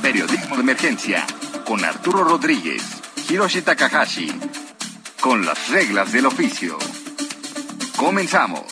Periodismo de Emergencia con Arturo Rodríguez, Hiroshi Takahashi, con las reglas del oficio. Comenzamos.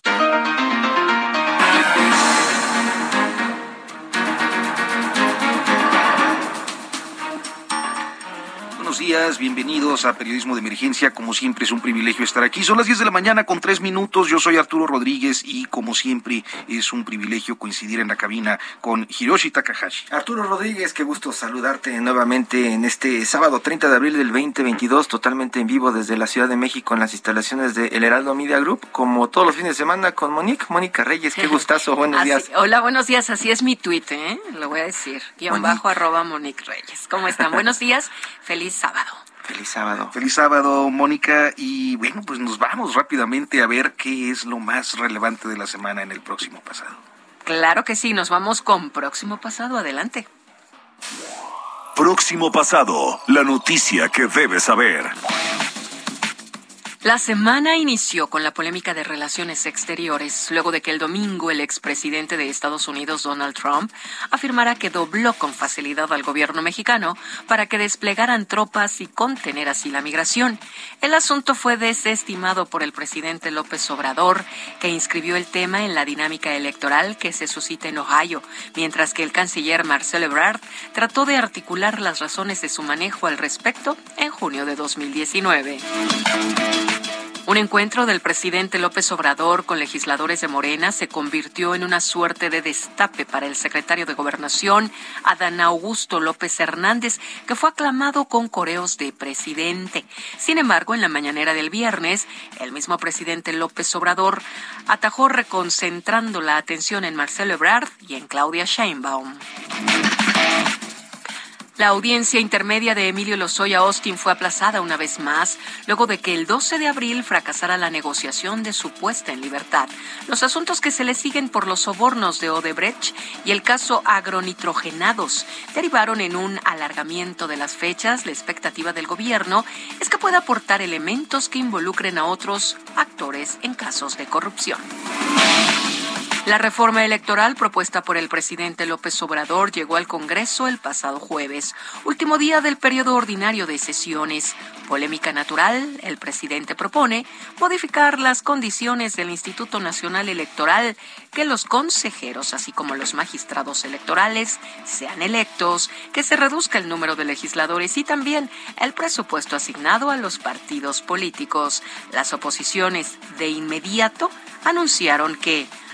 Buenos días, bienvenidos a Periodismo de Emergencia. Como siempre es un privilegio estar aquí. Son las 10 de la mañana con 3 minutos. Yo soy Arturo Rodríguez y como siempre es un privilegio coincidir en la cabina con Hiroshi Takahashi. Arturo Rodríguez, qué gusto saludarte nuevamente en este sábado 30 de abril del 2022, totalmente en vivo desde la Ciudad de México en las instalaciones de El Heraldo Media Group, como todos los fines de semana con Monique, Mónica Reyes. Qué gustazo, buenos Así- días. Hola, buenos días. Así es mi tuit, ¿eh? Lo voy a decir. Guión Monique. bajo arroba Monique Reyes. ¿Cómo están? buenos días. Feliz sábado. Feliz sábado. Feliz sábado, Mónica. Y bueno, pues nos vamos rápidamente a ver qué es lo más relevante de la semana en el próximo pasado. Claro que sí. Nos vamos con próximo pasado. Adelante. Próximo pasado, la noticia que debes saber. La semana inició con la polémica de relaciones exteriores, luego de que el domingo el expresidente de Estados Unidos, Donald Trump, afirmara que dobló con facilidad al gobierno mexicano para que desplegaran tropas y contener así la migración. El asunto fue desestimado por el presidente López Obrador, que inscribió el tema en la dinámica electoral que se suscita en Ohio, mientras que el canciller Marcelo Ebrard trató de articular las razones de su manejo al respecto en junio de 2019. Un encuentro del presidente López Obrador con legisladores de Morena se convirtió en una suerte de destape para el secretario de Gobernación, Adán Augusto López Hernández, que fue aclamado con coreos de presidente. Sin embargo, en la mañanera del viernes, el mismo presidente López Obrador atajó reconcentrando la atención en Marcelo Ebrard y en Claudia Sheinbaum. La audiencia intermedia de Emilio Lozoya Austin fue aplazada una vez más, luego de que el 12 de abril fracasara la negociación de su puesta en libertad. Los asuntos que se le siguen por los sobornos de Odebrecht y el caso agronitrogenados derivaron en un alargamiento de las fechas. La expectativa del gobierno es que pueda aportar elementos que involucren a otros actores en casos de corrupción. La reforma electoral propuesta por el presidente López Obrador llegó al Congreso el pasado jueves, último día del periodo ordinario de sesiones. Polémica natural, el presidente propone modificar las condiciones del Instituto Nacional Electoral, que los consejeros, así como los magistrados electorales, sean electos, que se reduzca el número de legisladores y también el presupuesto asignado a los partidos políticos. Las oposiciones de inmediato anunciaron que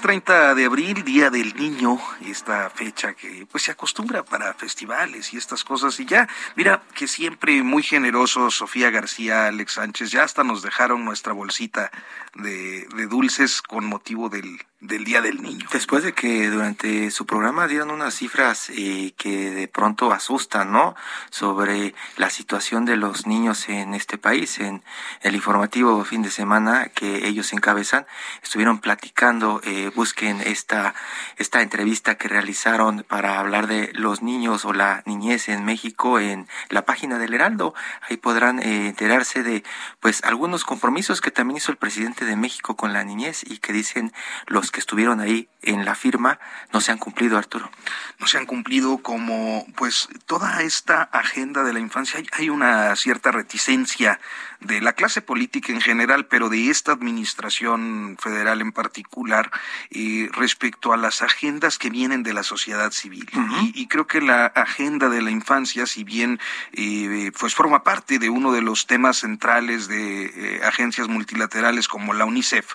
Es 30 de abril, Día del Niño, esta fecha que pues se acostumbra para festivales y estas cosas. Y ya, mira que siempre muy generosos Sofía García, Alex Sánchez, ya hasta nos dejaron nuestra bolsita de dulces con motivo del, del Día del Niño. Después de que durante su programa dieron unas cifras eh, que de pronto asustan, ¿no? Sobre la situación de los niños en este país. En el informativo fin de semana que ellos encabezan, estuvieron platicando, eh, busquen esta, esta entrevista que realizaron para hablar de los niños o la niñez en México en la página del Heraldo. Ahí podrán eh, enterarse de, pues, algunos compromisos que también hizo el presidente de México con la niñez y que dicen los compromisos que estuvieron ahí en la firma no se han cumplido, Arturo. No se han cumplido como, pues, toda esta agenda de la infancia. Hay, una cierta reticencia de la clase política en general, pero de esta administración federal en particular, eh, respecto a las agendas que vienen de la sociedad civil. y, creo que la agenda de la infancia, si bien eh, pues forma parte de uno de los temas centrales de eh, agencias multilaterales como la UNICEF,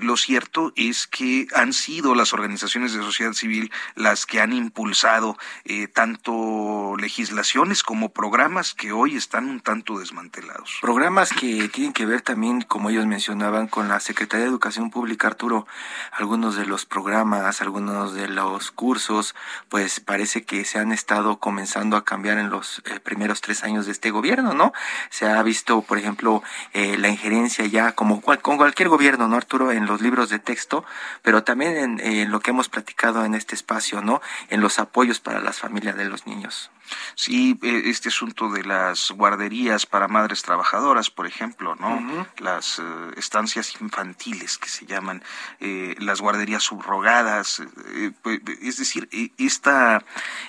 lo cierto es que han sido las organizaciones de sociedad civil las que han impulsado eh, tanto legislaciones como programas que hoy están un tanto desmantelados. Programas que tienen que ver también, como ellos mencionaban, con la Secretaría de Educación Pública, Arturo, algunos de los programas, algunos de los cursos, pues parece que se han estado comenzando a cambiar en los eh, primeros tres años de este gobierno, ¿no? Se ha visto, por ejemplo, eh, la injerencia ya, como con cualquier gobierno, ¿no, Arturo? En los libros de texto, pero también en lo que hemos platicado en este espacio, ¿no? En los apoyos para las familias de los niños. Sí, e, este asunto de las guarderías para madres trabajadoras, por ejemplo, ¿no? Las eh, estancias infantiles que se llaman, eh, las guarderías subrogadas, eh, pues, es decir, e, esta,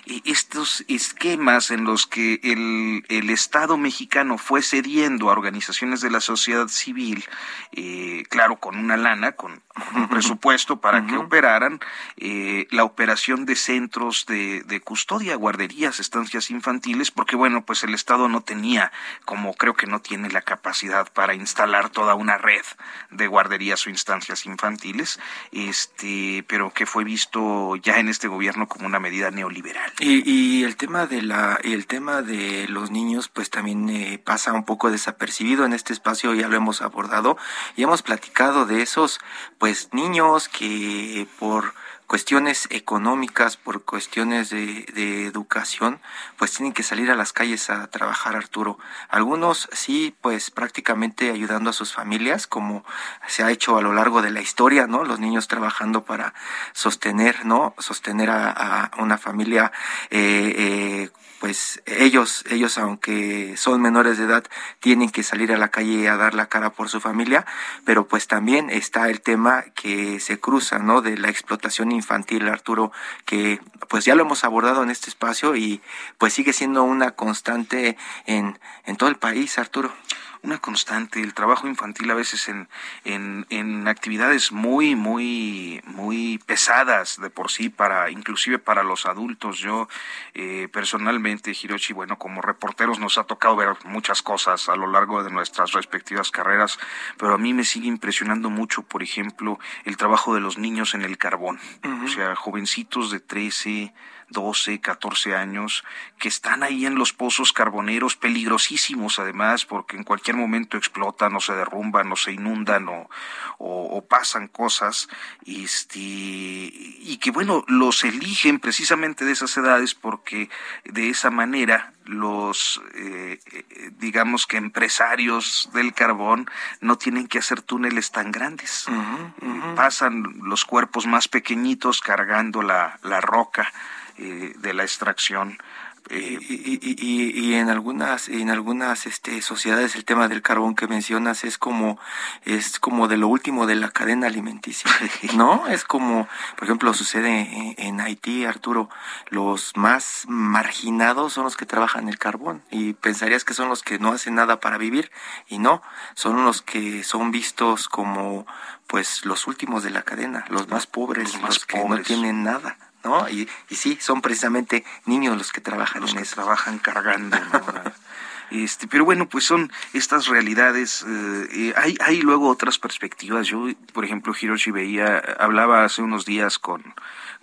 e, estos esquemas en los que el, el Estado mexicano fue cediendo a organizaciones de la sociedad civil, claro, con una lana, con, un presupuesto para que operaran, la operación de centros de, de custodia, guarderías, estancias infantiles, porque bueno, pues el Estado no tenía, como creo que no tiene la capacidad para instalar toda una red de guarderías o instancias infantiles, este, pero que fue visto ya en este gobierno como una medida neoliberal. Y, el tema de la, el tema de los niños, pues también eh, pasa un poco desapercibido en este espacio, ya lo hemos abordado y hemos platicado de esos, pues niños que por cuestiones económicas, por cuestiones de, educación, pues tienen que salir a las calles a trabajar, Arturo. Algunos sí, pues prácticamente ayudando a sus familias, como se ha hecho a lo largo de la historia, ¿no? Los niños trabajando para sostener, ¿no? Sostener a, una familia eh, eh, pues ellos, ellos aunque son menores de edad, tienen que salir a la calle a dar la cara por su familia, pero pues también está el tema que se cruza, ¿no? De la explotación infantil, Arturo, que pues ya lo hemos abordado en este espacio y pues sigue siendo una constante en, en todo el país, Arturo una constante, el trabajo infantil a veces en, en, en, actividades muy, muy, muy pesadas de por sí, para, inclusive para los adultos. Yo eh, personalmente, Hiroshi, bueno, como reporteros nos ha tocado ver muchas cosas a lo largo de nuestras respectivas carreras, pero a mí me sigue impresionando mucho, por ejemplo, el trabajo de los niños en el carbón. O sea, jovencitos de 13, 12, 14 años, que están ahí en los pozos carboneros, peligrosísimos además, porque en cualquier momento explotan o se derrumban o se inundan o, o, pasan cosas, este, y que bueno, los eligen precisamente de esas edades porque de esa manera los, eh, eh, digamos que empresarios del carbón no tienen que hacer túneles tan grandes. Pasan los cuerpos más pequeñitos cargando la, la roca eh, de la extracción. Eh, y, y, en algunas en algunas este, sociedades el tema del carbón que mencionas es como es como de lo último de la cadena alimenticia no es como por ejemplo sucede en, Haití Arturo los más marginados son los que trabajan el carbón y pensarías que son los que no hacen nada para vivir y no son los que son vistos como pues los últimos de la cadena los más pobres los, más que no tienen nada ¿no? Y, y sí, son precisamente niños los que trabajan los que trabajan cargando. Este, pero bueno, pues son estas realidades. Eh, eh, hay, hay luego otras perspectivas. Yo, por ejemplo, Hiroshi veía, hablaba hace unos días con,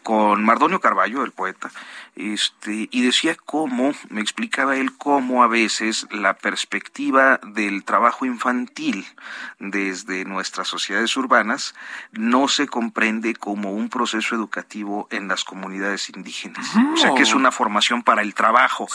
con Mardonio Carballo, el poeta, este, y decía cómo, me explicaba él cómo a veces la perspectiva del trabajo infantil desde nuestras sociedades urbanas no se comprende como un proceso educativo en las comunidades indígenas. O sea, que es una formación para el trabajo,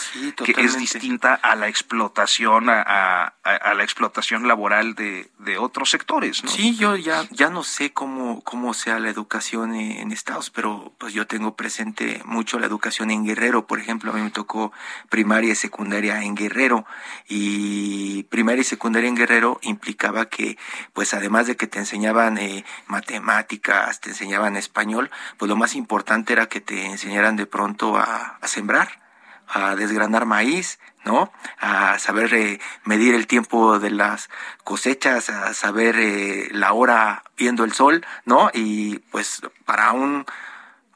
que es distinta a la explotación a, la explotación laboral de, de otros sectores. ¿no? Sí, yo ya, ya no sé cómo, cómo sea la educación en, Estados, pero pues yo tengo presente mucho la educación en Guerrero, por ejemplo, a mí me tocó primaria y secundaria en Guerrero y primaria y secundaria en Guerrero implicaba que pues además de que te enseñaban eh, matemáticas, te enseñaban español, pues lo más importante era que te enseñaran de pronto a, sembrar a desgranar maíz, ¿no? A saber eh, medir el tiempo de las cosechas, a saber eh, la hora viendo el sol, ¿no? Y pues para un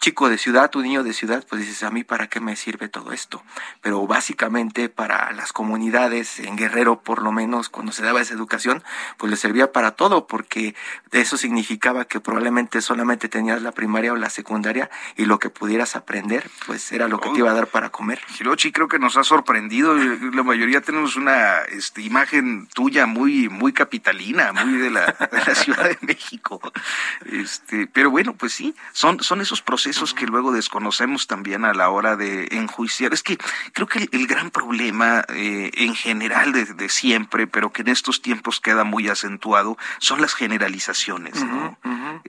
chico de ciudad, tu niño de ciudad, pues dices, a mí para qué me sirve todo esto. Pero básicamente para las comunidades en Guerrero, por lo menos cuando se daba esa educación, pues le servía para todo, porque eso significaba que probablemente solamente tenías la primaria o la secundaria y lo que pudieras aprender, pues era lo que te iba a dar para comer. Hirochi, creo que nos ha sorprendido. La mayoría tenemos una este, imagen tuya muy, muy capitalina, muy de la, de la Ciudad de México. Este, pero bueno, pues sí, son, son esos procesos esos que luego desconocemos también a la hora de enjuiciar. Es que creo que el, gran problema eh, en general de, siempre, pero que en estos tiempos queda muy acentuado, son las generalizaciones.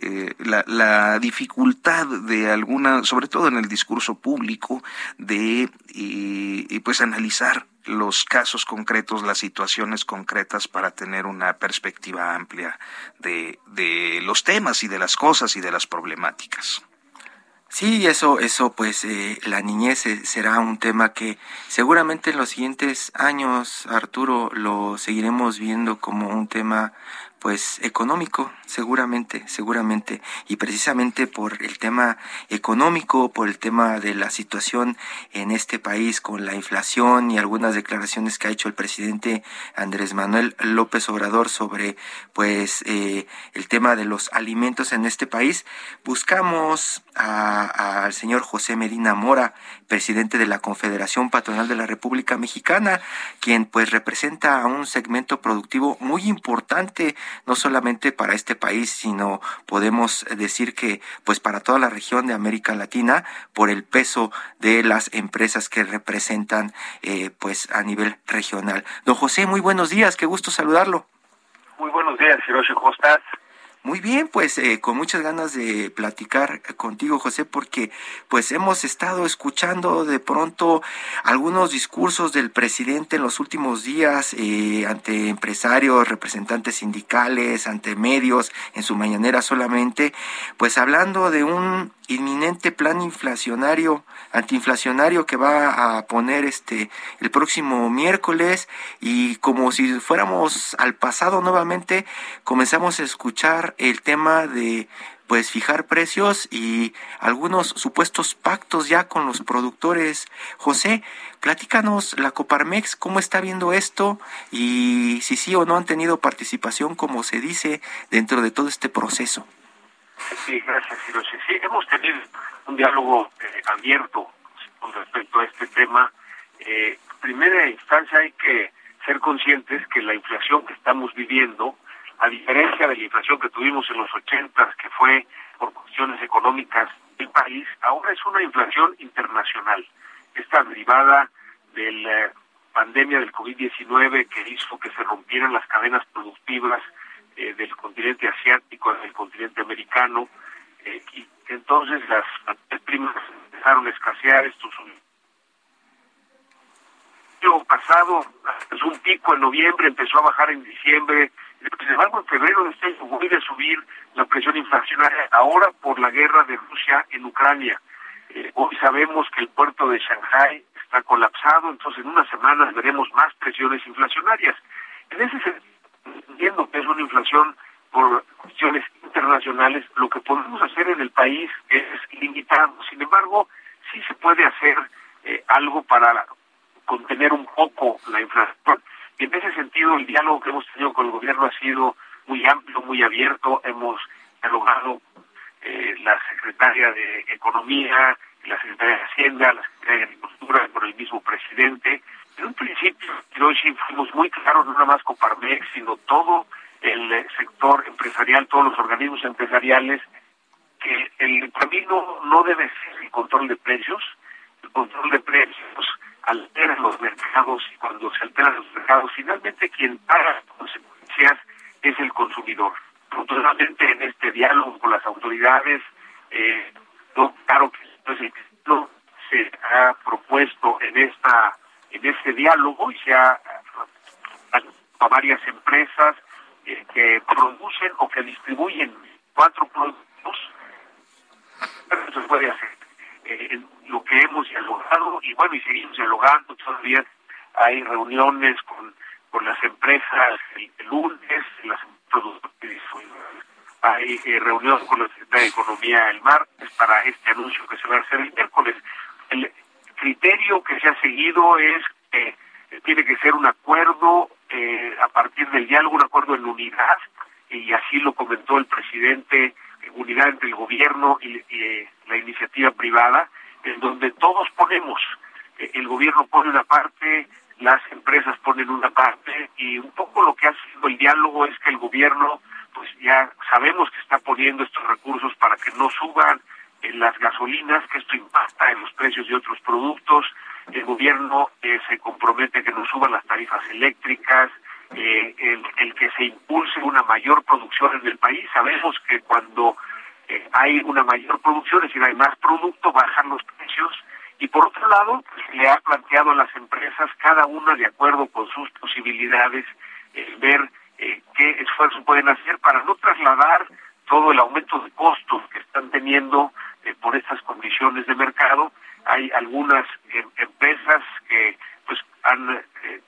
Eh, la, dificultad de alguna, sobre todo en el discurso público, de pues analizar los casos concretos, las situaciones concretas para tener una perspectiva amplia de, de los temas y de las cosas y de las problemáticas. Sí, eso, eso, pues eh, la niñez eh, será un tema que seguramente en los siguientes años, Arturo, lo seguiremos viendo como un tema pues económico, seguramente, seguramente, y precisamente por el tema económico, por el tema de la situación en este país con la inflación y algunas declaraciones que ha hecho el presidente Andrés Manuel López Obrador sobre pues eh, el tema de los alimentos en este país, buscamos al señor José Medina Mora, presidente de la Confederación Patronal de la República Mexicana, quien pues representa a un segmento productivo muy importante no solamente para este país, sino podemos decir que pues para toda la región de América Latina por el peso de las empresas que representan eh, pues a nivel regional. Don José, muy buenos días, qué gusto saludarlo. Muy buenos días, Hiroshi, ¿cómo estás? Muy bien, pues eh, con muchas ganas de platicar contigo, José, porque pues hemos estado escuchando de pronto algunos discursos del presidente en los últimos días eh, ante empresarios, representantes sindicales, ante medios, en su mañanera solamente, pues hablando de un inminente plan inflacionario, antiinflacionario que va a poner este el próximo miércoles y como si fuéramos al pasado nuevamente comenzamos a escuchar el tema de pues fijar precios y algunos supuestos pactos ya con los productores. José, platícanos la Coparmex, cómo está viendo esto y si sí o no han tenido participación, como se dice, dentro de todo este proceso. Sí, gracias. Sí, hemos tenido un diálogo eh, abierto con respecto a este tema. Eh, primera instancia hay que ser conscientes que la inflación que estamos viviendo, a diferencia de la inflación que tuvimos en los ochentas, que fue por cuestiones económicas del país, ahora es una inflación internacional. Está derivada de la pandemia del COVID-19 que hizo que se rompieran las cadenas productivas eh, del continente asiático, del continente americano, eh, y entonces las primas empezaron a escasear estos el pasado es un pico en noviembre, empezó a bajar en diciembre, sin embargo en febrero de este año vuelve a subir la presión inflacionaria ahora por la guerra de Rusia en Ucrania. Eh, hoy sabemos que el puerto de Shanghai está colapsado, entonces en unas semanas veremos más presiones inflacionarias. En ese sentido, entiendo que es una inflación por cuestiones internacionales, lo que podemos hacer en el país es limitado. Sin embargo, sí se puede hacer eh, algo para contener un poco la inflación. Y en ese sentido, el diálogo que hemos tenido con el gobierno ha sido muy amplio, muy abierto. Hemos dialogado eh, la secretaria de Economía, la secretaria de Hacienda, la secretaria de Agricultura, con el mismo presidente. En un principio, Hiroshi, fuimos muy claros, no nada más con Parmex, sino todo el sector empresarial, todos los organismos empresariales, que el camino no debe ser el control de precios. El control de precios alteran los mercados y cuando se alteran los mercados, finalmente quien paga las consecuencias es el consumidor. Afortunadamente en este diálogo con las autoridades, eh, no, claro que no se ha propuesto en esta en este diálogo y se ha a varias empresas eh, que producen o que distribuyen cuatro productos. Se puede hacer. Eh, lo que hemos dialogado y bueno, y seguimos dialogando, todavía hay reuniones con, con las empresas el, lunes, las hay eh, reunión con la Secretaría de Economía el martes para este anuncio que se va a hacer el miércoles. El criterio que se ha seguido es que tiene que ser un acuerdo eh, a partir del diálogo, un acuerdo en unidad, y así lo comentó el presidente, unidad entre el gobierno y, y la iniciativa privada, en donde todos ponemos, eh, el gobierno pone una parte, las empresas ponen una parte, y un poco lo que ha sido el diálogo es que el gobierno, pues ya sabemos que está poniendo estos recursos para que no suban en las gasolinas, que esto impacta en los precios de otros productos, el gobierno eh, se compromete que no suban las tarifas eléctricas, eh, el, que se impulse una mayor producción en el país. Sabemos que cuando eh, hay una mayor producción, es decir, hay más producto, bajan los precios. Y por otro lado, pues, le ha planteado a las empresas, cada una de acuerdo con sus posibilidades, ver qué esfuerzo pueden hacer para no trasladar todo el aumento de costos que están teniendo por estas condiciones de mercado hay algunas em, empresas que pues han eh,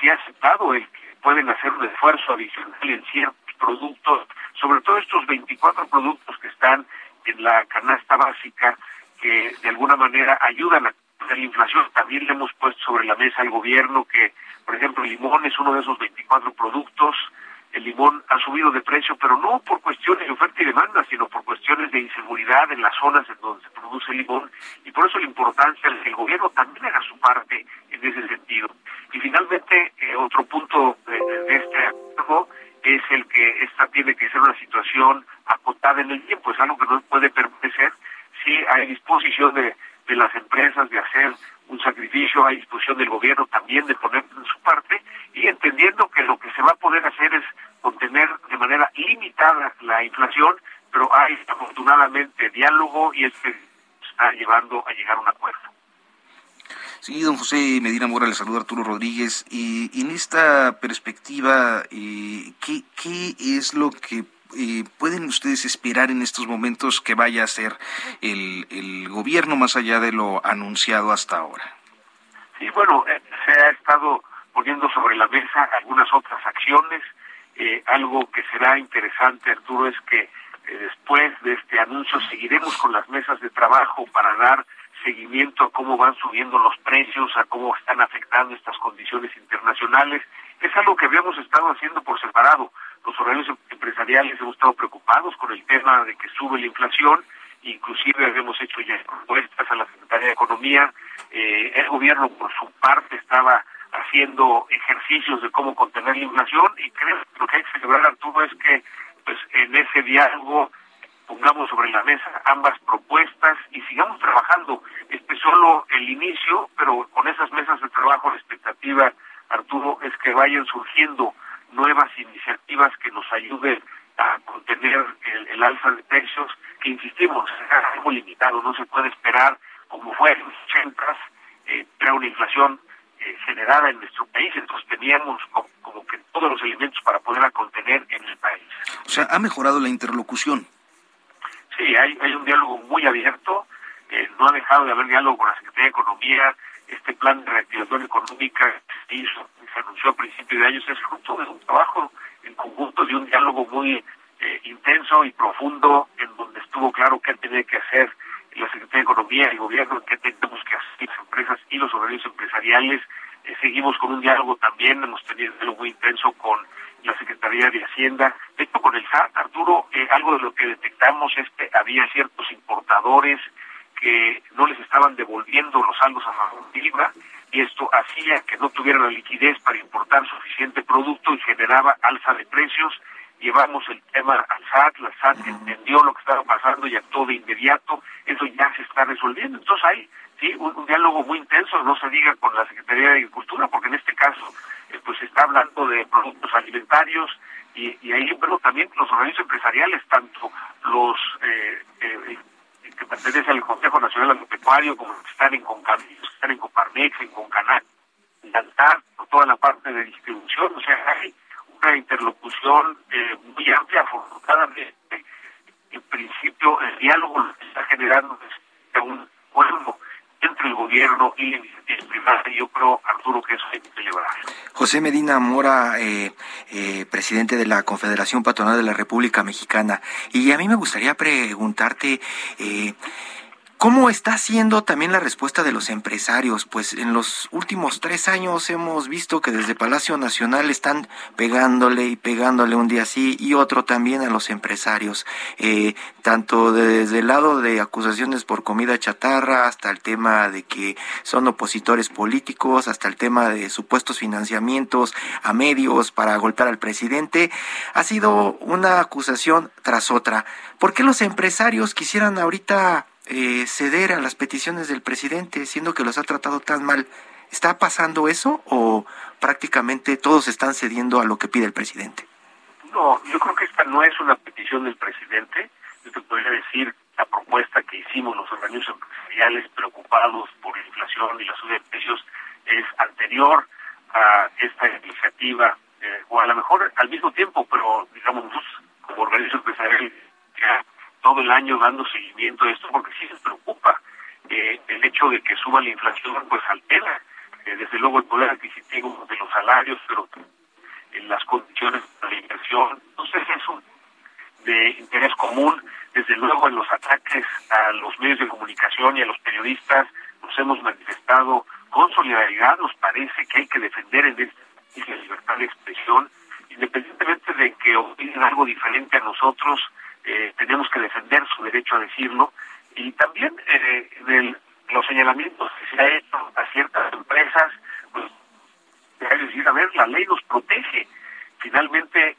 sí aceptado el que pueden hacer un esfuerzo adicional en ciertos productos, sobre todo estos 24 productos que están en la canasta básica que de alguna manera ayudan a la inflación. También le hemos puesto sobre la mesa al gobierno que, por ejemplo, el limón es uno de esos 24 productos el limón ha subido de precio, pero no por cuestiones de oferta y demanda, sino por cuestiones de inseguridad en las zonas en donde se produce el limón, y por eso la importancia de que el gobierno también haga su parte en ese sentido. Y finalmente, eh, otro punto de, este acuerdo es el que esta tiene que ser una situación acotada en el tiempo, es algo que no puede permanecer si hay disposición de, de las empresas de hacer un sacrificio, hay disposición del gobierno también de poner su parte, y entendiendo que lo que se va a poder hacer es contener de manera limitada la inflación, pero hay afortunadamente diálogo y es que está llevando a llegar a un acuerdo. Sí, don José Medina Mora, le saluda Arturo Rodríguez. Y en esta perspectiva, eh, ¿qué, ¿qué es lo que eh, pueden ustedes esperar en estos momentos que vaya a ser el, el gobierno más allá de lo anunciado hasta ahora? Sí, bueno, eh, se ha estado poniendo sobre la mesa algunas otras acciones. Eh, algo que será interesante, Arturo, es que después de este anuncio seguiremos con las mesas de trabajo para dar seguimiento a cómo van subiendo los precios, a cómo están afectando estas condiciones internacionales. Es algo que habíamos estado haciendo por separado. Los horarios empresariales hemos estado preocupados con el tema de que sube la inflación, inclusive habíamos hecho ya propuestas a la Secretaría de Economía. Eh, el gobierno, por su parte, estaba haciendo ejercicios de cómo contener la inflación y creo que lo que hay que celebrar, Arturo, es que pues en ese diálogo pongamos sobre la mesa ambas propuestas y sigamos trabajando. Este es solo el inicio, pero con esas mesas de trabajo la expectativa, Arturo, es que vayan surgiendo nuevas iniciativas que nos ayuden a contener el, alza de precios, que insistimos, es algo limitado, no se puede esperar como fue en los 80 eh, una inflación eh, generada en nuestro país, entonces teníamos como, que todos los elementos para poderla contener en el país. O sea, ¿ha mejorado la interlocución? Sí, hay, hay un diálogo muy abierto, eh, no ha dejado de haber diálogo con la Secretaría de Economía, este plan de reactivación económica hizo, se anunció a principios de años, es fruto de un trabajo en conjunto, de un diálogo muy eh, intenso y profundo, en donde estuvo claro qué tenía que hacer la Secretaría de Economía, el gobierno, qué tenemos que hacer las empresas y los horarios empresariales. Eh, seguimos con un diálogo también, hemos tenido un diálogo muy intenso con la Secretaría de Hacienda. De hecho, con el SAT, Arturo, eh, algo de lo que detectamos es que había ciertos importadores que no les estaban devolviendo los saldos a favor de IVA y esto hacía que no tuvieran la liquidez para importar suficiente producto y generaba alza de precios. llevamos el tema al SAT, la SAT entendió lo que estaba pasando y actuó de inmediato, eso ya se está resolviendo. Entonces hay sí un, diálogo muy intenso, no se diga con la Secretaría de Agricultura, porque en este caso eh, pues se está hablando de productos alimentarios y, y ahí, pero también los organismos empresariales, tanto los eh, eh, que pertenecen al Consejo Nacional Agropecuario, como los que están en Concamil, están en Coparmex, en Concanal, en Altar, por toda la parte de distribución, o sea, hay una interlocución eh, muy amplia, afortunadamente. En principio, el diálogo lo que está generando es un acuerdo entre el gobierno y la iniciativa privada. Yo creo, Arturo, que eso hay que celebrar. José Medina Mora, eh, eh, presidente de la Confederación Patronal de la República Mexicana. Y a mí me gustaría preguntarte... Eh, ¿Cómo está siendo también la respuesta de los empresarios? Pues en los últimos tres años hemos visto que desde Palacio Nacional están pegándole y pegándole un día sí y otro también a los empresarios, eh, tanto desde el lado de acusaciones por comida chatarra hasta el tema de que son opositores políticos, hasta el tema de supuestos financiamientos a medios para golpear al presidente. Ha sido una acusación tras otra. ¿Por qué los empresarios quisieran ahorita eh, ceder a las peticiones del presidente, siendo que los ha tratado tan mal. ¿Está pasando eso o prácticamente todos están cediendo a lo que pide el presidente? No, yo creo que esta no es una petición del presidente. Yo te podría decir la propuesta que hicimos los organismos empresariales preocupados por la inflación y la subida de precios es anterior a esta iniciativa, eh, o a lo mejor al mismo tiempo, pero digamos como organismos empresariales ya todo el año dando seguimiento a esto porque sí se preocupa. Eh, el hecho de que suba la inflación pues altera eh, desde luego el poder adquisitivo de los salarios, pero en las condiciones de la inversión. Entonces es un de interés común. Desde luego en los ataques a los medios de comunicación y a los periodistas nos hemos manifestado con solidaridad. Nos parece que hay que defender en este la libertad de expresión, independientemente de que opinen algo diferente a nosotros eh, tenemos que defender su derecho a decirlo. Y también eh, los señalamientos que se ha hecho a ciertas empresas, pues decir, a ver, la ley nos protege. Finalmente,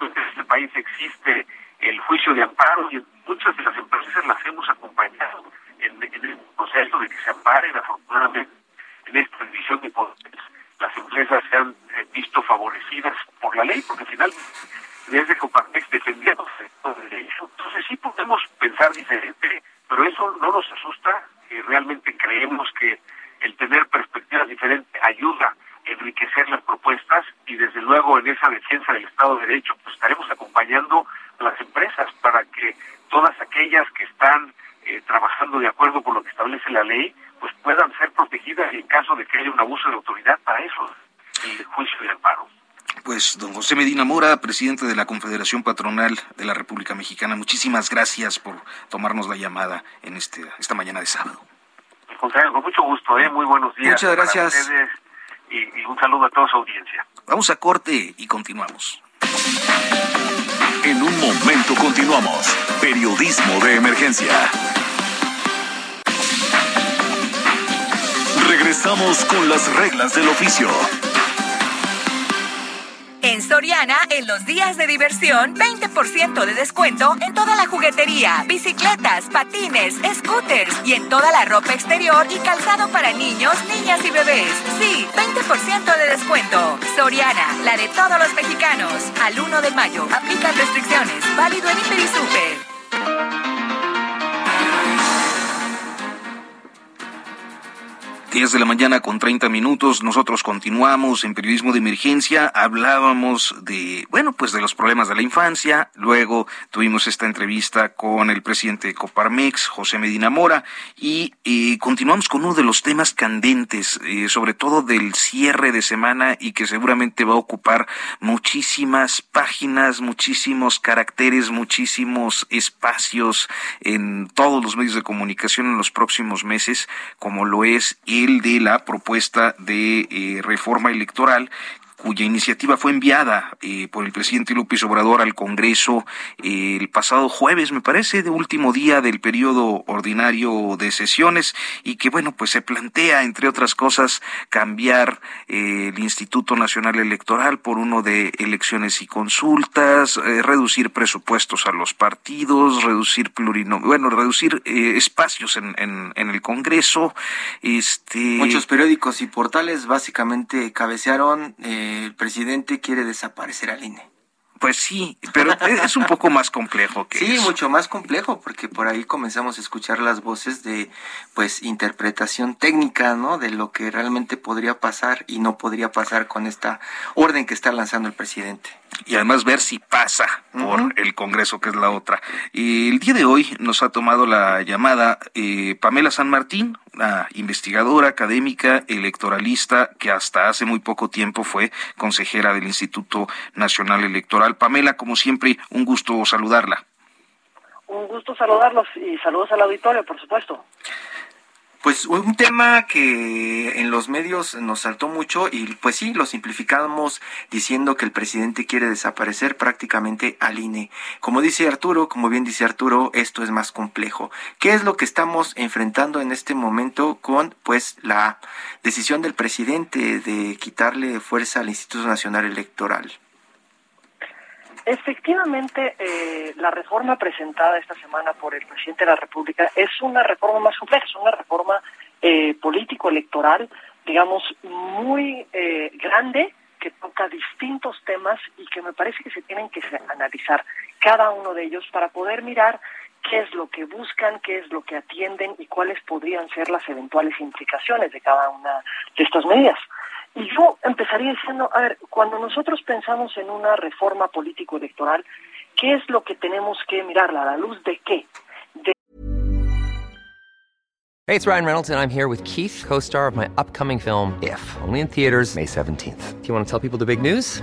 en este país existe el juicio de amparo y muchas de las empresas las hemos acompañado en, el proceso de que se amparen, afortunadamente, en esta división de poderes. Las empresas se han eh, visto favorecidas por la ley, porque finalmente desde Coparmex defendiendo el derecho. Entonces sí podemos pensar diferente, pero eso no nos asusta. y realmente creemos que el tener perspectivas diferentes ayuda a enriquecer las propuestas y desde luego en esa defensa del Estado de Derecho pues estaremos acompañando a las empresas para que todas aquellas que están eh, trabajando de acuerdo con lo que establece la ley pues puedan ser protegidas y en caso de que haya un abuso de autoridad para eso el juicio y el amparo. Pues Mora, presidente de la Confederación Patronal de la República Mexicana, muchísimas gracias por tomarnos la llamada en este, esta mañana de sábado. con mucho gusto, ¿eh? muy buenos días. Muchas gracias. y, y un saludo a toda su audiencia. Vamos a corte y continuamos. En un momento continuamos. Periodismo de emergencia. Regresamos con las reglas del oficio. Soriana, en los días de diversión, 20% de descuento en toda la juguetería, bicicletas, patines, scooters y en toda la ropa exterior y calzado para niños, niñas y bebés. Sí, 20% de descuento. Soriana, la de todos los mexicanos. Al 1 de mayo, aplican restricciones. Válido en Hiper y Super. 10 de la mañana con 30 minutos. Nosotros continuamos en periodismo de emergencia. Hablábamos de, bueno, pues de los problemas de la infancia. Luego tuvimos esta entrevista con el presidente de Coparmex, José Medina Mora, y eh, continuamos con uno de los temas candentes, eh, sobre todo del cierre de semana y que seguramente va a ocupar muchísimas páginas, muchísimos caracteres, muchísimos espacios en todos los medios de comunicación en los próximos meses, como lo es el de la propuesta de eh, reforma electoral cuya iniciativa fue enviada eh, por el presidente López Obrador al Congreso eh, el pasado jueves, me parece, de último día del periodo ordinario de sesiones y que, bueno, pues se plantea, entre otras cosas, cambiar eh, el Instituto Nacional Electoral por uno de elecciones y consultas, reducir presupuestos a los partidos, reducir plurino, bueno, reducir espacios en, en, el Congreso. Este... Muchos periódicos y portales básicamente cabecearon el presidente quiere desaparecer al INE. Pues sí, pero es un poco más complejo que Sí, mucho más complejo, porque por ahí comenzamos a escuchar las voces de, pues, interpretación técnica, ¿no? De lo que realmente podría pasar y no podría pasar con esta orden que está lanzando el presidente y además ver si pasa por el Congreso, que es la otra. Y el día de hoy nos ha tomado la llamada eh, Pamela San Martín, una investigadora académica electoralista que hasta hace muy poco tiempo fue consejera del Instituto Nacional Electoral. Pamela, como siempre, un gusto saludarla. Un gusto saludarlos y saludos al auditorio, por supuesto. Pues un tema que en los medios nos saltó mucho y pues sí, lo simplificamos diciendo que el presidente quiere desaparecer prácticamente al INE. Como dice Arturo, como bien dice Arturo, esto es más complejo. ¿Qué es lo que estamos enfrentando en este momento con pues la decisión del presidente de quitarle fuerza al Instituto Nacional Electoral? Efectivamente, eh, la reforma presentada esta semana por el presidente de la República es una reforma más compleja, es una reforma eh, político-electoral, digamos, muy eh, grande, que toca distintos temas y que me parece que se tienen que analizar cada uno de ellos para poder mirar qué es lo que buscan, qué es lo que atienden y cuáles podrían ser las eventuales implicaciones de cada una de estas medidas. Y yo empezaría diciendo, a ver, cuando nosotros pensamos en una reforma político-electoral, ¿qué es lo que tenemos que mirarla? ¿A la luz de qué? De... Hey, it's Ryan Reynolds, and I'm here with Keith, co-star of my upcoming film, If, only in theaters May 17th. Do you want to tell people the big news?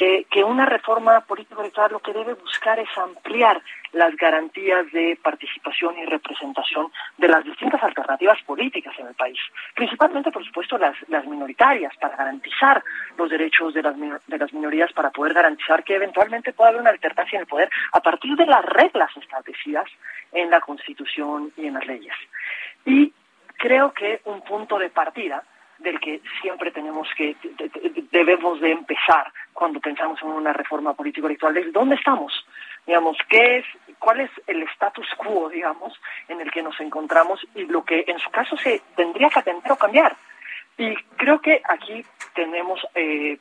Que, que una reforma político-electoral lo que debe buscar es ampliar las garantías de participación y representación de las distintas alternativas políticas en el país, principalmente, por supuesto, las, las minoritarias, para garantizar los derechos de las, de las minorías, para poder garantizar que eventualmente pueda haber una alternancia en el poder a partir de las reglas establecidas en la Constitución y en las leyes. Y creo que un punto de partida del que siempre tenemos que, debemos de empezar cuando pensamos en una reforma político-electoral, es dónde estamos, digamos, qué es, cuál es el status quo, digamos, en el que nos encontramos y lo que en su caso se tendría que atender o cambiar. Y creo que aquí tenemos eh,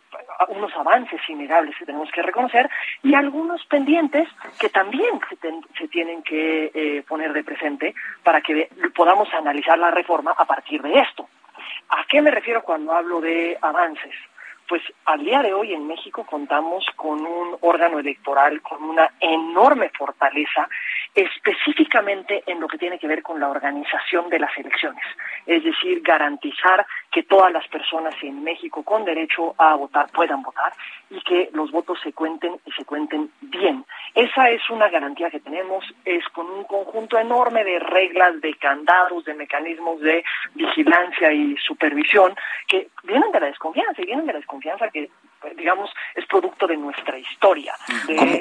unos avances innegables que tenemos que reconocer y algunos pendientes que también se, se tienen que eh, poner de presente para que podamos analizar la reforma a partir de esto. ¿A qué me refiero cuando hablo de avances? Pues al día de hoy en México contamos con un órgano electoral con una enorme fortaleza, específicamente en lo que tiene que ver con la organización de las elecciones, es decir, garantizar que todas las personas en México con derecho a votar puedan votar y que los votos se cuenten y se cuenten bien. Esa es una garantía que tenemos, es con un conjunto enorme de reglas, de candados, de mecanismos de vigilancia y supervisión que vienen de la desconfianza y vienen de la desconfianza que digamos, es producto de nuestra historia.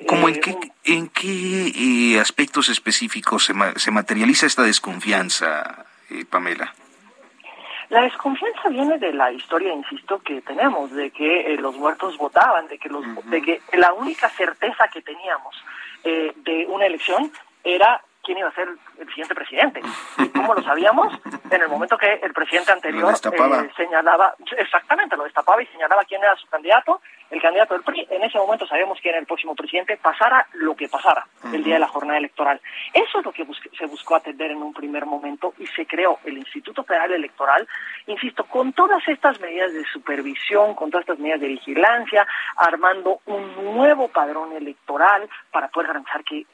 ¿Cómo, en qué, en qué eh, aspectos específicos se, se materializa esta desconfianza, eh, Pamela? La desconfianza viene de la historia, insisto, que tenemos, de que eh, los muertos votaban, de que, los, de que la única certeza que teníamos eh, de una elección era quién iba a ser el siguiente presidente. ¿Y cómo lo sabíamos? En el momento que el presidente anterior eh, señalaba, exactamente, lo destapaba y señalaba quién era su candidato, el candidato del PRI, en ese momento sabíamos quién era el próximo presidente, pasara lo que pasara el día de la jornada electoral. Eso es lo que se buscó atender en un primer momento y se creó el Instituto Federal Electoral, insisto, con todas estas medidas de supervisión, con todas estas medidas de vigilancia, armando un nuevo padrón electoral para poder garantizar que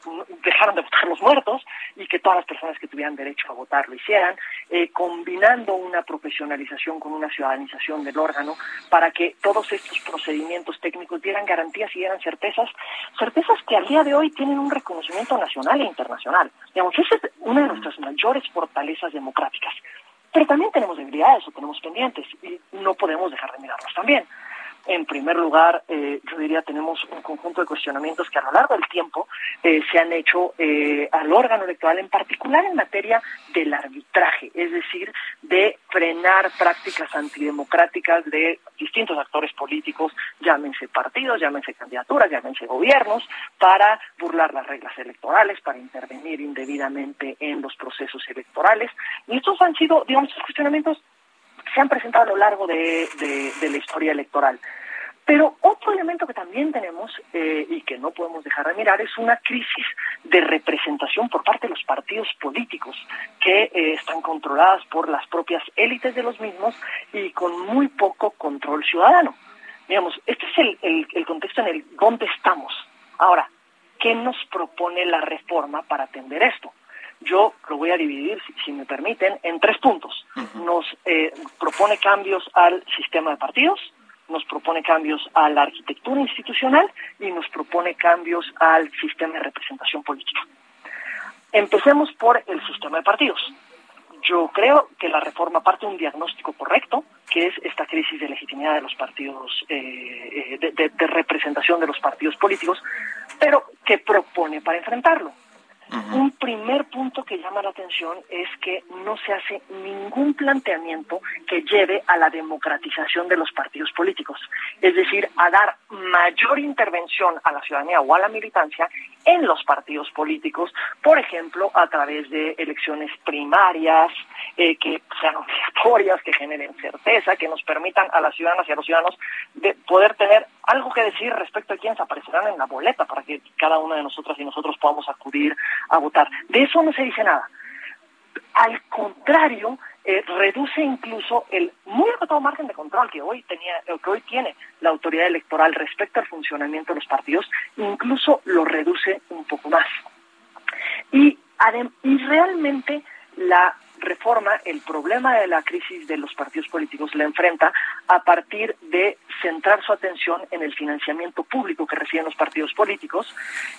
dejaran de votar los muertos y que todas las personas que tuvieran derecho a votar lo hicieran, eh, combinando una profesionalización con una ciudadanización del órgano para que todos estos procedimientos técnicos dieran garantías y dieran certezas, certezas que al día de hoy tienen un reconocimiento nacional e internacional. Digamos, esa es una de nuestras mayores fortalezas democráticas. Pero también tenemos debilidades o tenemos pendientes y no podemos dejar de mirarlos también. En primer lugar, eh, yo diría tenemos un conjunto de cuestionamientos que a lo largo del tiempo eh, se han hecho eh, al órgano electoral, en particular en materia del arbitraje, es decir, de frenar prácticas antidemocráticas de distintos actores políticos, llámense partidos, llámense candidaturas, llámense gobiernos, para burlar las reglas electorales, para intervenir indebidamente en los procesos electorales. Y estos han sido, digamos, cuestionamientos se han presentado a lo largo de, la historia electoral. Pero otro elemento que también tenemos eh, y que no podemos dejar de mirar es una crisis de representación por parte de los partidos políticos que eh, están controladas por las propias élites de los mismos y con muy poco control ciudadano. Digamos, este es el, el contexto en el donde estamos. Ahora, ¿qué nos propone la reforma para atender esto? Yo lo voy a dividir, si, me permiten, en tres puntos. Nos eh, propone cambios al sistema de partidos, nos propone cambios a la arquitectura institucional y nos propone cambios al sistema de representación política. Empecemos por el sistema de partidos. Yo creo que la reforma parte de un diagnóstico correcto, que es esta crisis de legitimidad de los partidos, eh, eh, de representación de los partidos políticos, pero ¿qué propone para enfrentarlo? Un primer punto que llama la atención es que no se hace ningún planteamiento que lleve a la democratización de los partidos políticos, es decir, a dar mayor intervención a la ciudadanía o a la militancia en los partidos políticos, por ejemplo, a través de elecciones primarias, eh, que sean obligatorias, que generen certeza, que nos permitan a las ciudadanas y a los ciudadanos de poder tener algo que decir respecto a quiénes aparecerán en la boleta para que cada una de nosotras y nosotros podamos acudir a votar. De eso no se dice nada. Al contrario, eh, reduce incluso el muy acotado margen de control que hoy tenía, que hoy tiene la autoridad electoral respecto al funcionamiento de los partidos, incluso lo reduce un poco más. Y, y realmente la reforma, el problema de la crisis de los partidos políticos la enfrenta a partir de centrar su atención en el financiamiento público que reciben los partidos políticos,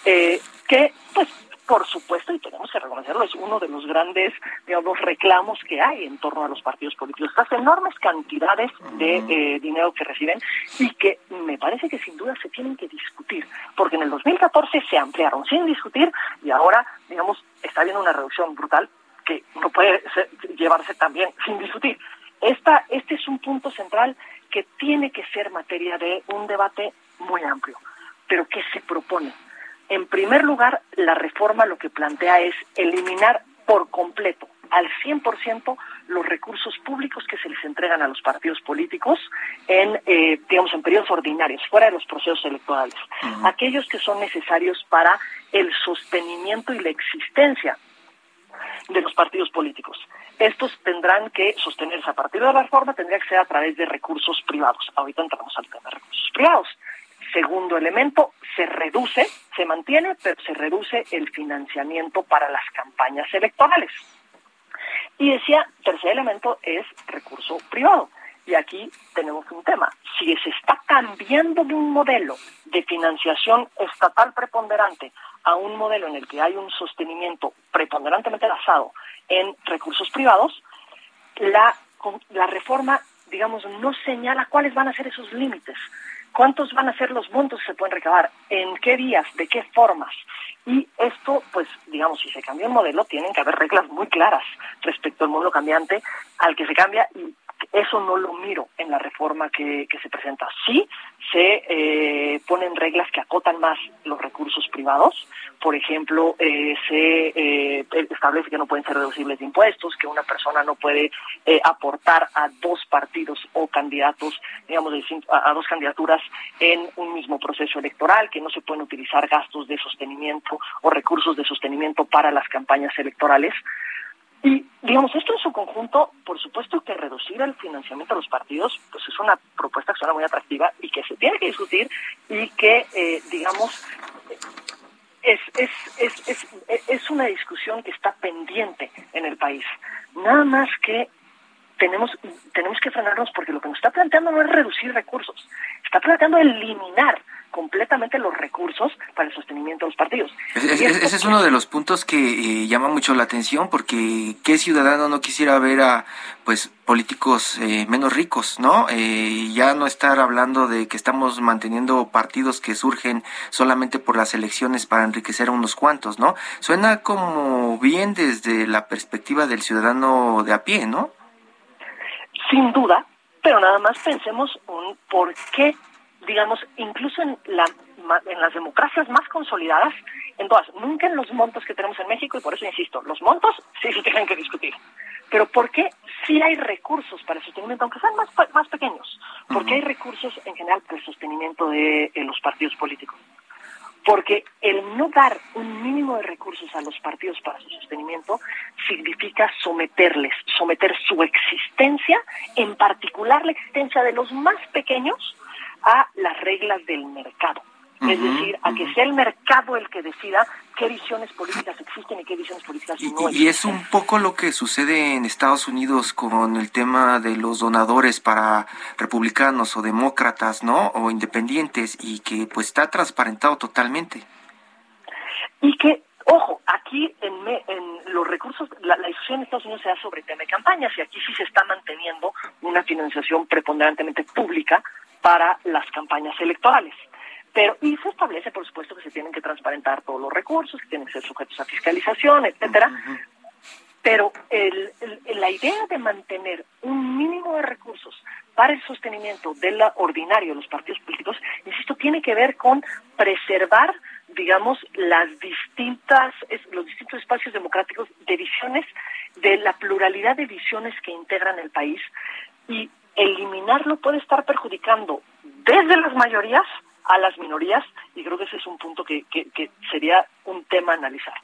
eh, que pues por supuesto, y tenemos que reconocerlo, es uno de los grandes, digamos, reclamos que hay en torno a los partidos políticos. Estas enormes cantidades de eh, dinero que reciben y que me parece que sin duda se tienen que discutir, porque en el 2014 se ampliaron sin discutir y ahora, digamos, está habiendo una reducción brutal que no puede llevarse también sin discutir. Esta, este es un punto central que tiene que ser materia de un debate muy amplio. Pero ¿qué se propone? En primer lugar, la reforma lo que plantea es eliminar por completo, al 100%, los recursos públicos que se les entregan a los partidos políticos en, eh, digamos, en periodos ordinarios, fuera de los procesos electorales. Aquellos que son necesarios para el sostenimiento y la existencia de los partidos políticos. Estos tendrán que sostenerse a partir de la reforma, tendría que ser a través de recursos privados. Ahorita entramos al tema de recursos privados. Segundo elemento, se reduce, se mantiene, pero se reduce el financiamiento para las campañas electorales. Y decía, tercer elemento es recurso privado. Y aquí tenemos un tema. Si se está cambiando de un modelo de financiación estatal preponderante a un modelo en el que hay un sostenimiento preponderantemente basado en recursos privados, la, la reforma, digamos, no señala cuáles van a ser esos límites, cuántos van a ser los montos que se pueden recabar, en qué días, de qué formas. Y esto, pues, digamos, si se cambia el modelo, tienen que haber reglas muy claras respecto al modelo cambiante al que se cambia y eso no lo miro en la reforma que, se presenta. Sí se eh, ponen reglas que acotan más los recursos privados. Por ejemplo, eh, se eh, establece que no pueden ser reducibles de impuestos, que una persona no puede aportar a dos partidos o candidatos, digamos, a dos candidaturas en un mismo proceso electoral, que no se pueden utilizar gastos de sostenimiento o recursos de sostenimiento para las campañas electorales. Y, digamos, esto en su conjunto, por supuesto que reducir el financiamiento a los partidos, pues es una propuesta que suena muy atractiva y que se tiene que discutir y que, eh, digamos, es, es, es, es, es una discusión que está pendiente en el país. Nada más que tenemos, tenemos que frenarnos porque lo que nos está planteando no es reducir recursos, está planteando eliminar completamente los recursos para el sostenimiento de los partidos. ese es uno de los puntos que eh, llama mucho la atención porque qué ciudadano no quisiera ver a pues políticos eh, menos ricos, ¿no? Eh, ya no estar hablando de que estamos manteniendo partidos que surgen solamente por las elecciones para enriquecer a unos cuantos, ¿no? Suena como bien desde la perspectiva del ciudadano de a pie, ¿no? Sin duda, pero nada más pensemos un por qué digamos, incluso en, la, en las democracias más consolidadas, en todas, nunca en los montos que tenemos en México, y por eso insisto, los montos sí se tienen que discutir. Pero ¿por qué sí hay recursos para el sostenimiento, aunque sean más, más pequeños? ¿Por qué hay recursos en general para el sostenimiento de los partidos políticos? Porque el no dar un mínimo de recursos a los partidos para su sostenimiento significa someterles, someter su existencia, en particular la existencia de los más pequeños, a las reglas del mercado. Es decir, a que sea el mercado el que decida qué visiones políticas existen y qué visiones políticas no existen. Y es un poco lo que sucede en Estados Unidos con el tema de los donadores para republicanos o demócratas, ¿no? O independientes y que pues está transparentado totalmente. Y que, ojo, aquí en, en los recursos, la, la, discusión en Estados Unidos se da sobre tema de campañas y aquí sí se está manteniendo una financiación preponderantemente pública para las campañas electorales. Pero, y se establece, por supuesto, que se tienen que transparentar todos los recursos, que tienen que ser sujetos a fiscalización, etcétera. Pero el, la idea de mantener un mínimo de recursos para el sostenimiento del ordinario de los partidos políticos, insisto, tiene que ver con preservar, digamos, las distintas, los distintos espacios democráticos de visiones, de la pluralidad de visiones que integran el país y eliminarlo puede estar perjudicando desde las mayorías a las minorías y creo que ese es un punto que, que, sería un tema a analizar.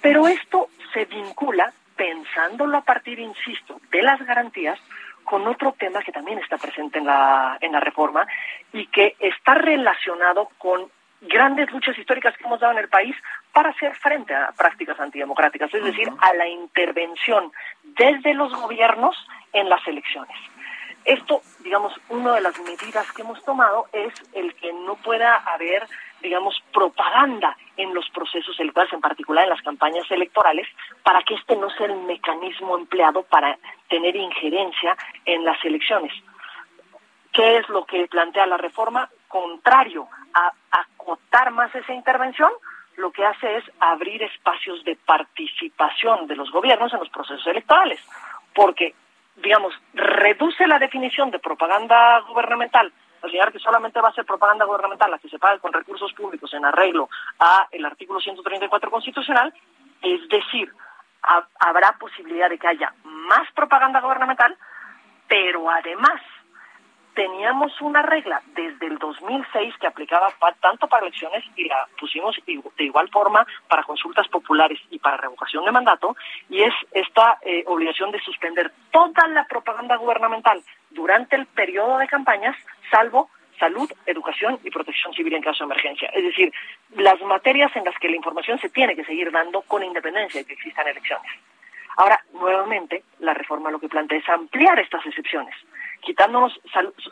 Pero esto se vincula, pensándolo a partir, insisto, de las garantías, con otro tema que también está presente en la, en la reforma y que está relacionado con grandes luchas históricas que hemos dado en el país para hacer frente a prácticas antidemocráticas, es decir, a la intervención desde los gobiernos en las elecciones. Esto, digamos, una de las medidas que hemos tomado es el que no pueda haber, digamos, propaganda en los procesos electorales, en particular en las campañas electorales, para que este no sea el mecanismo empleado para tener injerencia en las elecciones. ¿Qué es lo que plantea la reforma? Contrario a acotar más esa intervención, lo que hace es abrir espacios de participación de los gobiernos en los procesos electorales, porque digamos, reduce la definición de propaganda gubernamental, al señalar que solamente va a ser propaganda gubernamental la que se pague con recursos públicos en arreglo a el artículo 134 constitucional, es decir, habrá posibilidad de que haya más propaganda gubernamental, pero además teníamos una regla desde el 2006 que aplicaba tanto para elecciones y la pusimos de igual forma para consultas populares y para revocación de mandato, y es esta eh, obligación de suspender toda la propaganda gubernamental durante el periodo de campañas, salvo salud, educación y protección civil en caso de emergencia. Es decir, las materias en las que la información se tiene que seguir dando con independencia de que existan elecciones. Ahora, nuevamente, la reforma lo que plantea es ampliar estas excepciones quitándonos,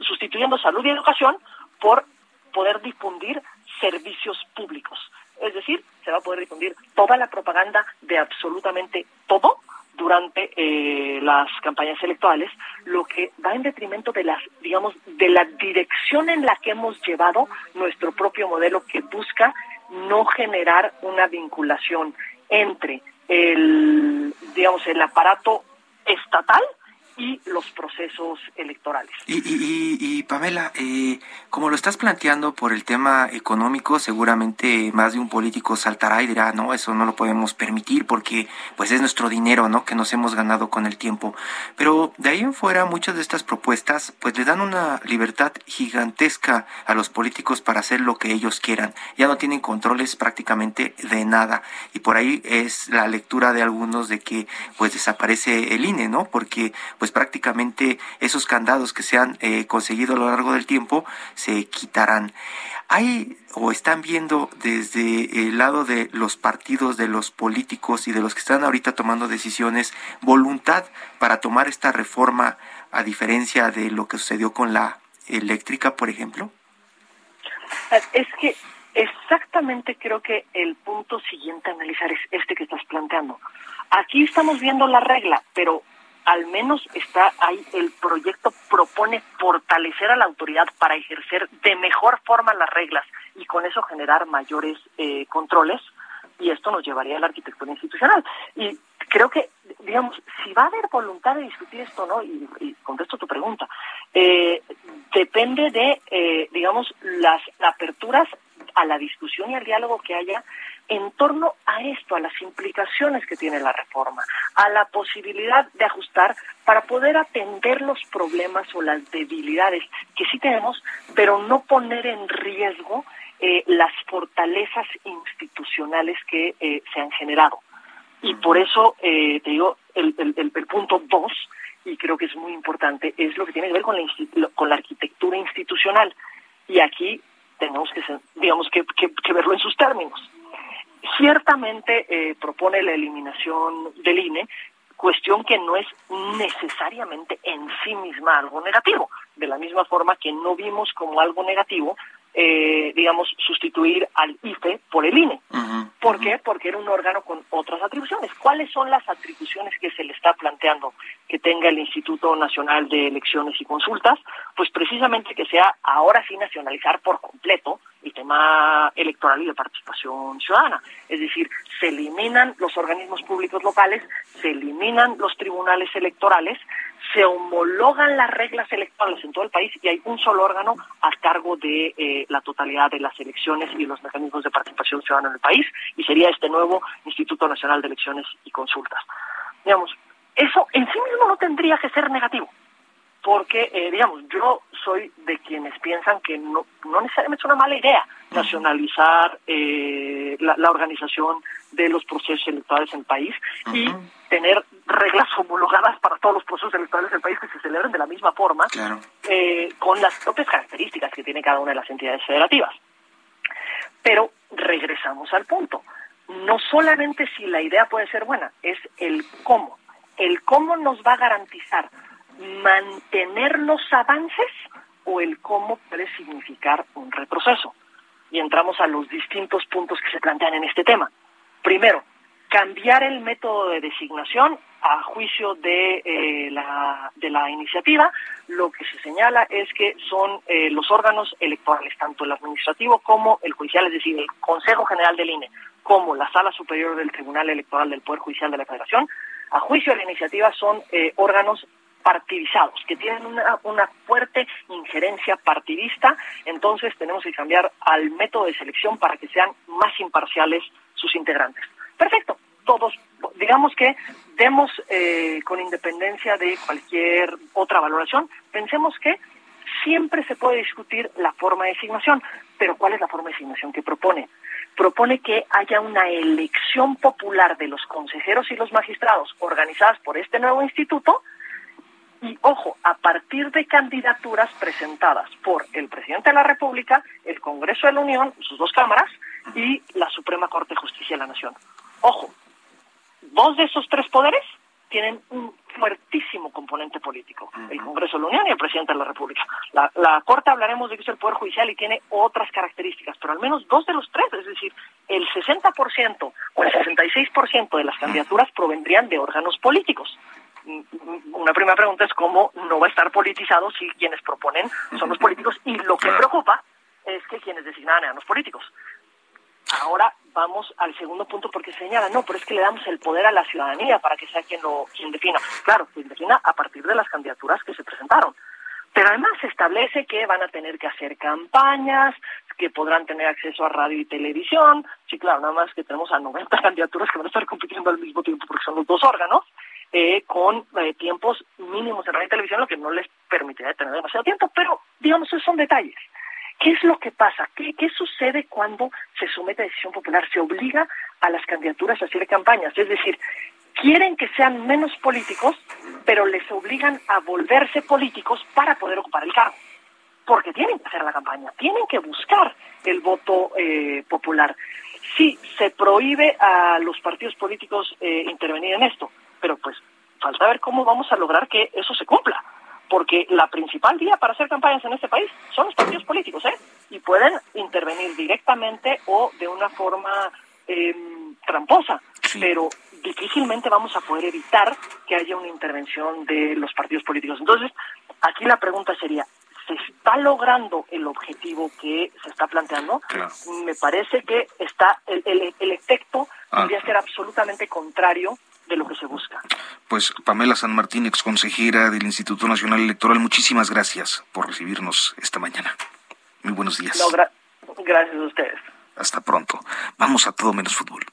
sustituyendo salud y educación por poder difundir servicios públicos. Es decir, se va a poder difundir toda la propaganda de absolutamente todo durante eh, las campañas electorales, lo que va en detrimento de las, digamos, de la dirección en la que hemos llevado nuestro propio modelo que busca no generar una vinculación entre el, digamos, el aparato estatal y los procesos electorales. Y, y, y, Pamela, eh, como lo estás planteando por el tema económico, seguramente más de un político saltará y dirá, no, eso no lo podemos permitir porque pues es nuestro dinero, ¿no? Que nos hemos ganado con el tiempo. Pero de ahí en fuera, muchas de estas propuestas pues le dan una libertad gigantesca a los políticos para hacer lo que ellos quieran. Ya no tienen controles prácticamente de nada. Y por ahí es la lectura de algunos de que pues desaparece el INE, ¿no? Porque prácticamente esos candados que se han eh, conseguido a lo largo del tiempo se quitarán. ¿Hay o están viendo desde el lado de los partidos, de los políticos y de los que están ahorita tomando decisiones, voluntad para tomar esta reforma a diferencia de lo que sucedió con la eléctrica, por ejemplo? Es que exactamente creo que el punto siguiente a analizar es este que estás planteando. Aquí estamos viendo la regla, pero al menos está ahí el proyecto propone fortalecer a la autoridad para ejercer de mejor forma las reglas y con eso generar mayores eh, controles y esto nos llevaría a la arquitectura institucional. Y creo que digamos si va a haber voluntad de discutir esto no y, y contesto tu pregunta eh, depende de eh, digamos las aperturas a la discusión y al diálogo que haya en torno a esto, a las implicaciones que tiene la reforma, a la posibilidad de ajustar para poder atender los problemas o las debilidades que sí tenemos, pero no poner en riesgo eh, las fortalezas institucionales que eh, se han generado. Y por eso, eh, te digo, el, el, el, punto dos, y creo que es muy importante, es lo que tiene que ver con la, con la arquitectura institucional. Y aquí tenemos que, digamos, que, que verlo en sus términos Ciertamente eh, propone la eliminación del INE, cuestión que no es necesariamente en sí misma algo negativo, de la misma forma que no vimos como algo negativo eh, digamos, sustituir al IFE por el INE. ¿Por qué? Porque era un órgano con otras atribuciones. ¿Cuáles son las atribuciones que se le está planteando que tenga el Instituto Nacional de Elecciones y Consultas? Pues precisamente que sea ahora sí nacionalizar por completo el tema electoral y de participación ciudadana. Es decir, se eliminan los organismos públicos locales, se eliminan los tribunales electorales, se homologan las reglas electorales en todo el país y hay un solo órgano a cargo de eh, la totalidad de las elecciones y los mecanismos de participación ciudadana en el país y sería este nuevo Instituto Nacional de Elecciones y Consultas. Digamos, eso en sí mismo no tendría que ser negativo porque, eh, digamos, yo soy de quienes piensan que no, no necesariamente es una mala idea nacionalizar eh, la, organización de los procesos electorales en el país y tener reglas homologadas para todos los procesos electorales del país que se celebren de la misma forma, eh, con las propias características que tiene cada una de las entidades federativas. Pero regresamos al punto. No solamente si la idea puede ser buena, es el cómo. El cómo nos va a garantizar mantener los avances o el cómo puede significar un retroceso. Y entramos a los distintos puntos que se plantean en este tema. Primero, cambiar el método de designación a juicio de, eh, la, de la iniciativa, lo que se señala es que son eh, los órganos electorales, tanto el administrativo como el judicial, es decir, el Consejo General del INE, como la Sala Superior del Tribunal Electoral del Poder Judicial de la Federación, a juicio de la iniciativa son eh, órganos partidizados, que tienen una, fuerte injerencia partidista, entonces tenemos que cambiar al método de selección para que sean más imparciales sus integrantes. Perfecto, todos, digamos que demos eh, con independencia de cualquier otra valoración, pensemos que siempre se puede discutir la forma de designación, pero ¿cuál es la forma de designación que propone? Propone que haya una elección popular de los consejeros y los magistrados organizadas por este nuevo instituto, y ojo, a partir de candidaturas presentadas por el presidente de la República, el Congreso de la Unión, sus dos cámaras, y la Suprema Corte de Justicia de la Nación. Ojo, dos de esos tres poderes tienen un fuertísimo componente político, el Congreso de la Unión y el presidente de la República. La, la, Corte hablaremos de que es el Poder Judicial y tiene otras características, pero al menos dos de los tres, es decir, el 60% o el 66% de las candidaturas provendrían de órganos políticos. Una primera pregunta es cómo no va a estar politizado si quienes proponen son los políticos y lo que preocupa es que quienes designan eran los políticos. Ahora vamos al segundo punto porque señala, no, pero es que le damos el poder a la ciudadanía para que sea quien lo quien defina. Claro, quien defina a partir de las candidaturas que se presentaron. Pero además se establece que van a tener que hacer campañas, que podrán tener acceso a radio y televisión. Sí, claro, nada más que tenemos a 90 candidaturas que van a estar compitiendo al mismo tiempo porque son los dos órganos, eh, con eh, tiempos mínimos de radio y televisión, lo que no les permitiría tener demasiado tiempo. Pero, digamos, esos son detalles. ¿Qué es lo que pasa? ¿Qué, ¿Qué sucede cuando se somete a decisión popular? Se obliga a las candidaturas a hacer campañas. Es decir, quieren que sean menos políticos, pero les obligan a volverse políticos para poder ocupar el cargo. Porque tienen que hacer la campaña, tienen que buscar el voto eh, popular. Sí, se prohíbe a los partidos políticos eh, intervenir en esto, pero pues falta ver cómo vamos a lograr que eso se cumpla. Porque la principal vía para hacer campañas en este país son los partidos políticos, ¿eh? Y pueden intervenir directamente o de una forma eh, tramposa. Pero difícilmente vamos a poder evitar que haya una intervención de los partidos políticos. Entonces, aquí la pregunta sería, ¿se está logrando el objetivo que se está planteando? Me parece que está el, el, efecto podría ser absolutamente contrario de lo que se busca. Pues Pamela San Martín, ex consejera del Instituto Nacional Electoral, muchísimas gracias por recibirnos esta mañana. Muy buenos días. gracias a ustedes. Hasta pronto. Vamos a todo menos fútbol.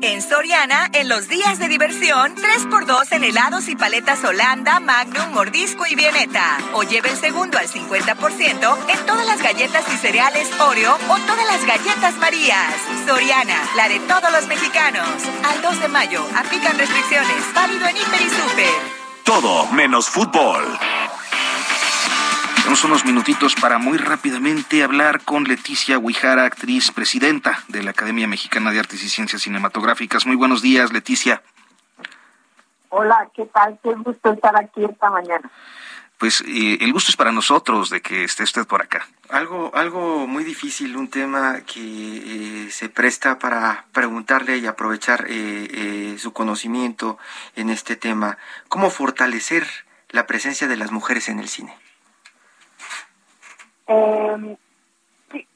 En Soriana, en los días de diversión, 3x2 en helados y paletas Holanda, Magnum, Mordisco y Vieneta. O lleve el segundo al 50% en todas las galletas y cereales Oreo o todas las galletas Marías. Soriana, la de todos los mexicanos. Al 2 de mayo, aplican restricciones. Válido en Hiper y Super. Todo menos fútbol. Tenemos unos minutitos para muy rápidamente hablar con Leticia Huijara, actriz presidenta de la Academia Mexicana de Artes y Ciencias Cinematográficas. Muy buenos días, Leticia. Hola, ¿qué tal? Qué gusto estar aquí esta mañana. Pues eh, el gusto es para nosotros de que esté usted por acá. Algo, algo muy difícil, un tema que eh, se presta para preguntarle y aprovechar eh, su conocimiento en este tema. ¿Cómo fortalecer la presencia de las mujeres en el cine? Eh,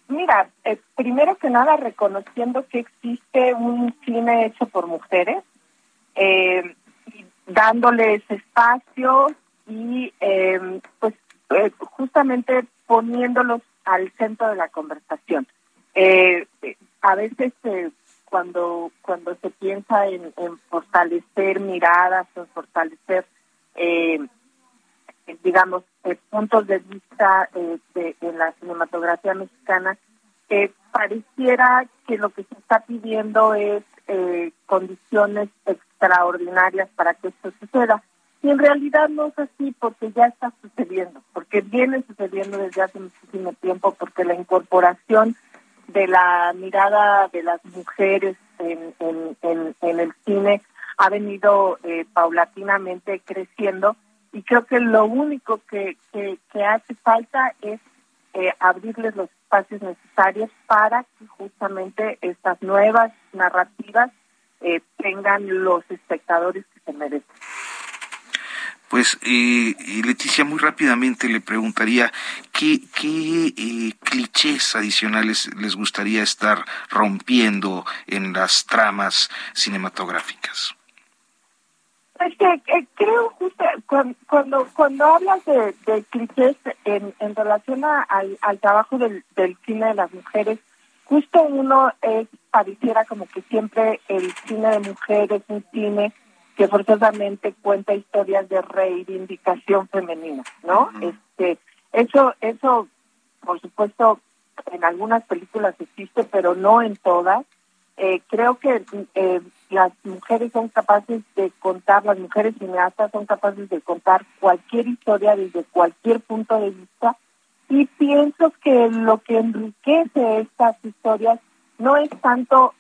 mira, eh, primero que nada reconociendo que existe un cine hecho por mujeres, eh, dándoles espacio y em, pues eh, justamente poniéndolos al centro de la conversación. a veces cuando cuando se piensa en, en fortalecer miradas o fortalecer digamos, eh, puntos de vista eh, de, en la cinematografía mexicana, eh, pareciera que lo que se está pidiendo es condiciones extraordinarias para que esto suceda. Y en realidad no es así porque ya está sucediendo, porque viene sucediendo desde hace muchísimo tiempo, porque la incorporación de la mirada de las mujeres en, en, en, el cine ha venido paulatinamente creciendo y creo que lo único que, que, hace falta es eh, abrirles los espacios necesarios para que justamente estas nuevas narrativas eh, tengan los espectadores que se merecen. Pues, eh, Leticia, muy rápidamente le preguntaría, ¿qué, qué eh, clichés adicionales les gustaría estar rompiendo en las tramas cinematográficas? Es que creo justo cuando cuando hablas de, clichés en, en relación al, al trabajo del, del cine de las mujeres, justo uno es pareciera como que siempre el cine de mujeres es un cine que forzosamente cuenta historias de reivindicación femenina, ¿no? Este, eso, eso, por supuesto, en algunas películas existe, pero no en todas. Eh, creo que eh, las mujeres son capaces de contar, las mujeres cineastas son capaces de contar cualquier historia desde cualquier punto de vista y pienso que lo que enriquece estas historias no es tanto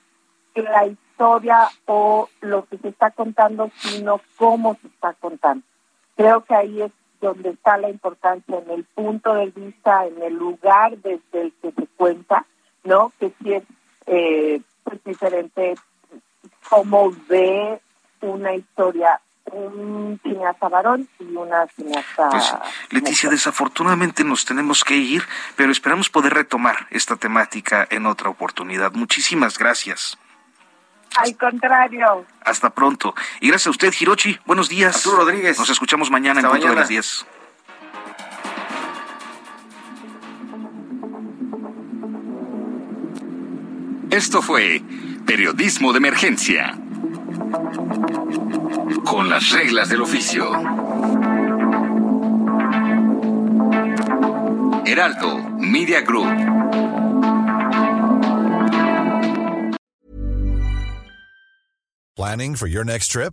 la historia o lo que se está contando, sino cómo se está contando. Creo que ahí es donde está la importancia, en el punto de vista, en el lugar desde el que se cuenta, ¿no? Que si es eh, pues diferente cómo ve una historia un cineasta varón y una cineasta... Pues, Leticia, desafortunadamente nos tenemos que ir, pero esperamos poder retomar esta temática en otra oportunidad. Muchísimas gracias. Al contrario. Hasta pronto. Y gracias a usted, Hirochi. Buenos días. Arturo Rodríguez. Nos escuchamos mañana Hasta en punto de mañana. las 10. Esto fue Periodismo de Emergencia. Con las reglas del oficio. Heraldo Media Group. Planning for your next trip?